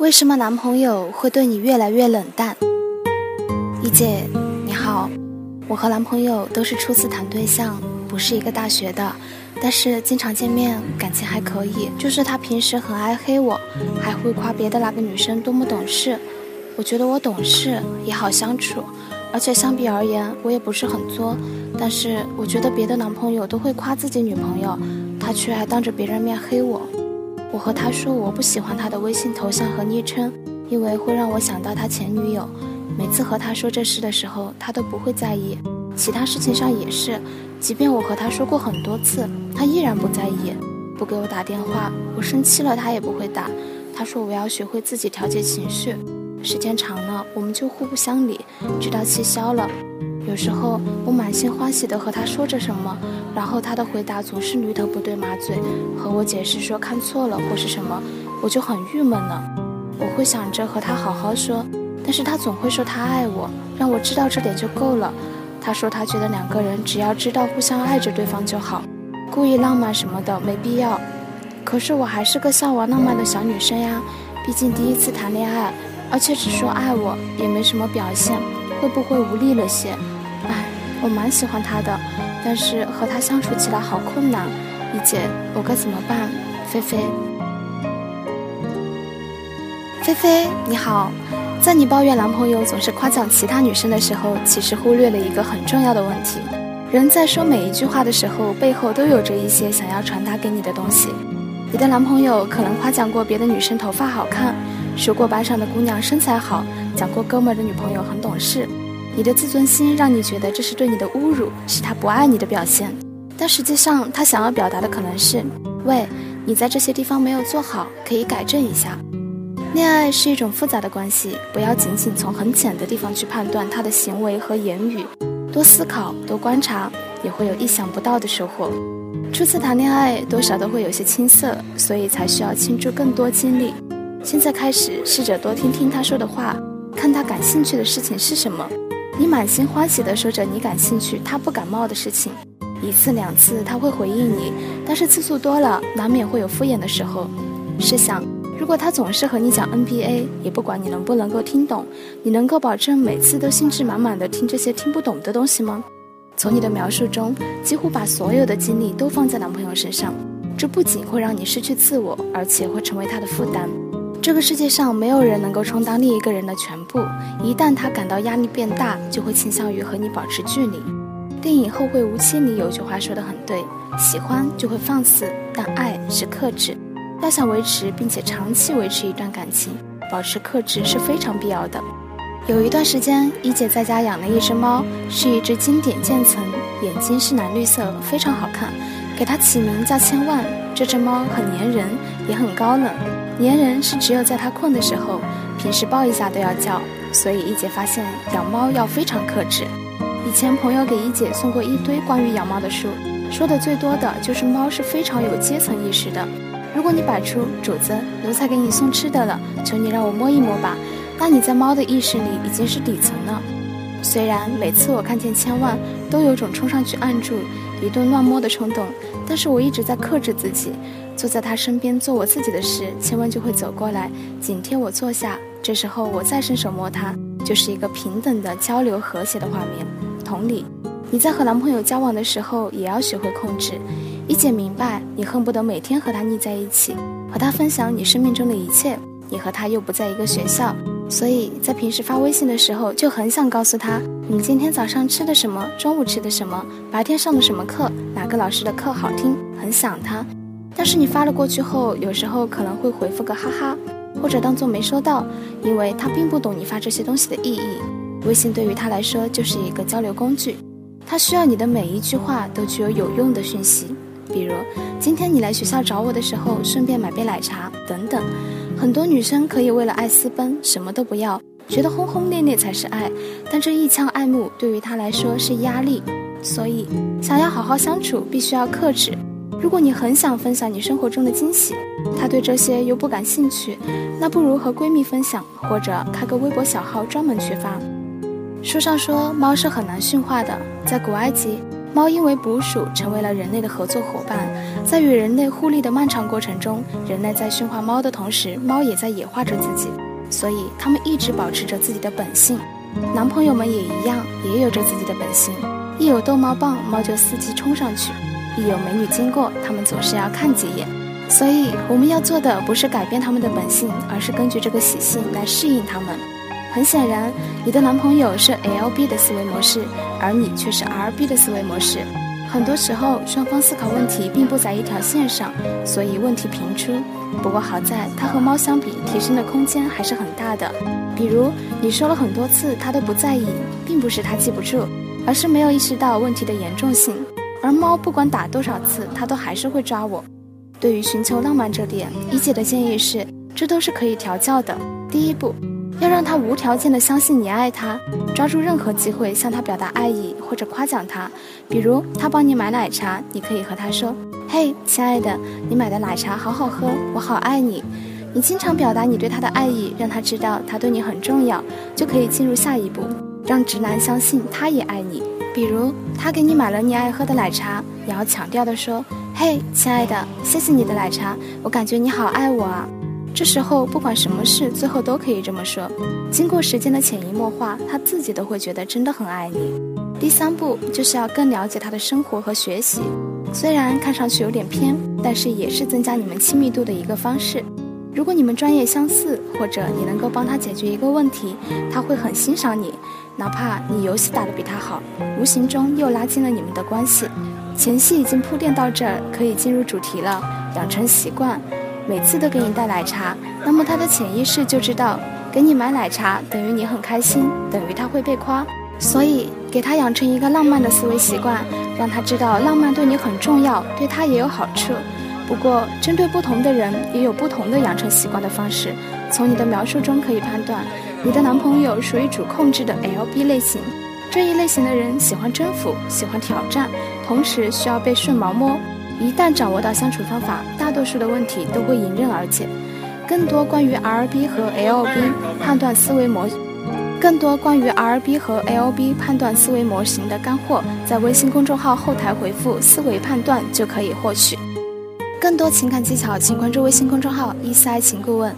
为什么男朋友会对你越来越冷淡？一姐，你好，我和男朋友都是初次谈对象，不是一个大学的，但是经常见面，感情还可以。就是他平时很爱黑我，还会夸别的那个女生多么懂事。我觉得我懂事也好相处，而且相比而言，我也不是很作。但是我觉得别的男朋友都会夸自己女朋友，他却还当着别人面黑我。我和他说我不喜欢他的微信头像和昵称，因为会让我想到他前女友。每次和他说这事的时候，他都不会在意。其他事情上也是，即便我和他说过很多次，他依然不在意，不给我打电话。我生气了，他也不会打。他说我要学会自己调节情绪，时间长了，我们就互不相理，直到气消了。有时候我满心欢喜地和他说着什么，然后他的回答总是驴头不对马嘴，和我解释说看错了或是什么，我就很郁闷了。我会想着和他好好说，但是他总会说他爱我，让我知道这点就够了。他说他觉得两个人只要知道互相爱着对方就好，故意浪漫什么的没必要。可是我还是个向往浪漫的小女生呀，毕竟第一次谈恋爱，而且只说爱我也没什么表现。会不会无力了些？哎，我蛮喜欢他的，但是和他相处起来好困难。一姐，我该怎么办？菲菲，菲菲，你好，在你抱怨男朋友总是夸奖其他女生的时候，其实忽略了一个很重要的问题：人在说每一句话的时候，背后都有着一些想要传达给你的东西。你的男朋友可能夸奖过别的女生头发好看，说过班上的姑娘身材好。讲过哥们儿的女朋友很懂事，你的自尊心让你觉得这是对你的侮辱，是他不爱你的表现。但实际上，他想要表达的可能是：喂，你在这些地方没有做好，可以改正一下。恋爱是一种复杂的关系，不要仅仅从很浅的地方去判断他的行为和言语，多思考，多观察，也会有意想不到的收获。初次谈恋爱，多少都会有些青涩，所以才需要倾注更多精力。现在开始，试着多听听他说的话。看他感兴趣的事情是什么，你满心欢喜地说着你感兴趣、他不感冒的事情，一次两次他会回应你，但是次数多了，难免会有敷衍的时候。试想，如果他总是和你讲 NBA，也不管你能不能够听懂，你能够保证每次都兴致满满地听这些听不懂的东西吗？从你的描述中，几乎把所有的精力都放在男朋友身上，这不仅会让你失去自我，而且会成为他的负担。这个世界上没有人能够充当另一个人的全部，一旦他感到压力变大，就会倾向于和你保持距离。电影《后会无期》里有句话说得很对：喜欢就会放肆，但爱是克制。要想维持并且长期维持一段感情，保持克制是非常必要的。有一段时间，一姐在家养了一只猫，是一只经典渐层，眼睛是蓝绿色，非常好看，给它起名叫千万。这只猫很粘人，也很高冷。粘人是只有在它困的时候，平时抱一下都要叫，所以一姐发现养猫要非常克制。以前朋友给一姐送过一堆关于养猫的书，说的最多的就是猫是非常有阶层意识的。如果你摆出主子，奴才给你送吃的了，求你让我摸一摸吧，那你在猫的意识里已经是底层了。虽然每次我看见千万，都有种冲上去按住一顿乱摸的冲动，但是我一直在克制自己。坐在他身边做我自己的事，千万就会走过来紧贴我坐下。这时候我再伸手摸他，就是一个平等的交流和谐的画面。同理，你在和男朋友交往的时候也要学会控制。一姐明白，你恨不得每天和他腻在一起，和他分享你生命中的一切。你和他又不在一个学校，所以在平时发微信的时候就很想告诉他，你今天早上吃的什么，中午吃的什么，白天上的什么课，哪个老师的课好听，很想他。但是你发了过去后，有时候可能会回复个哈哈，或者当做没收到，因为他并不懂你发这些东西的意义。微信对于他来说就是一个交流工具，他需要你的每一句话都具有有用的讯息，比如今天你来学校找我的时候，顺便买杯奶茶等等。很多女生可以为了爱私奔，什么都不要，觉得轰轰烈烈才是爱，但这一腔爱慕对于他来说是压力，所以想要好好相处，必须要克制。如果你很想分享你生活中的惊喜，他对这些又不感兴趣，那不如和闺蜜分享，或者开个微博小号专门去发。书上说猫是很难驯化的，在古埃及，猫因为捕鼠成为了人类的合作伙伴，在与人类互利的漫长过程中，人类在驯化猫的同时，猫也在野化着自己，所以它们一直保持着自己的本性。男朋友们也一样，也有着自己的本性。一有逗猫棒，猫就伺机冲上去；一有美女经过，它们总是要看几眼。所以我们要做的不是改变他们的本性，而是根据这个习性来适应他们。很显然，你的男朋友是 L B 的思维模式，而你却是 R B 的思维模式。很多时候，双方思考问题并不在一条线上，所以问题频出。不过好在，它和猫相比，提升的空间还是很大的。比如，你说了很多次，它都不在意，并不是它记不住，而是没有意识到问题的严重性。而猫不管打多少次，它都还是会抓我。对于寻求浪漫这点，一姐的建议是，这都是可以调教的。第一步，要让他无条件的相信你爱他，抓住任何机会向他表达爱意或者夸奖他。比如他帮你买奶茶，你可以和他说：“嘿，亲爱的，你买的奶茶好好喝，我好爱你。”你经常表达你对他的爱意，让他知道他对你很重要，就可以进入下一步，让直男相信他也爱你。比如他给你买了你爱喝的奶茶，你要强调的说。嘿，亲爱的，谢谢你的奶茶，我感觉你好爱我啊。这时候不管什么事，最后都可以这么说。经过时间的潜移默化，他自己都会觉得真的很爱你。第三步就是要更了解他的生活和学习，虽然看上去有点偏，但是也是增加你们亲密度的一个方式。如果你们专业相似，或者你能够帮他解决一个问题，他会很欣赏你，哪怕你游戏打得比他好，无形中又拉近了你们的关系。前戏已经铺垫到这儿，可以进入主题了。养成习惯，每次都给你带奶茶，那么他的潜意识就知道，给你买奶茶等于你很开心，等于他会被夸。所以，给他养成一个浪漫的思维习惯，让他知道浪漫对你很重要，对他也有好处。不过，针对不同的人，也有不同的养成习惯的方式。从你的描述中可以判断，你的男朋友属于主控制的 LB 类型。这一类型的人喜欢征服，喜欢挑战，同时需要被顺毛摸。一旦掌握到相处方法，大多数的问题都会迎刃而解。更多关于 RB 和 LB 判断思维模，更多关于 RB 和 LB 判断思维模型的干货，在微信公众号后台回复“思维判断”就可以获取。更多情感技巧，请关注微信公众号“一思爱情顾问”。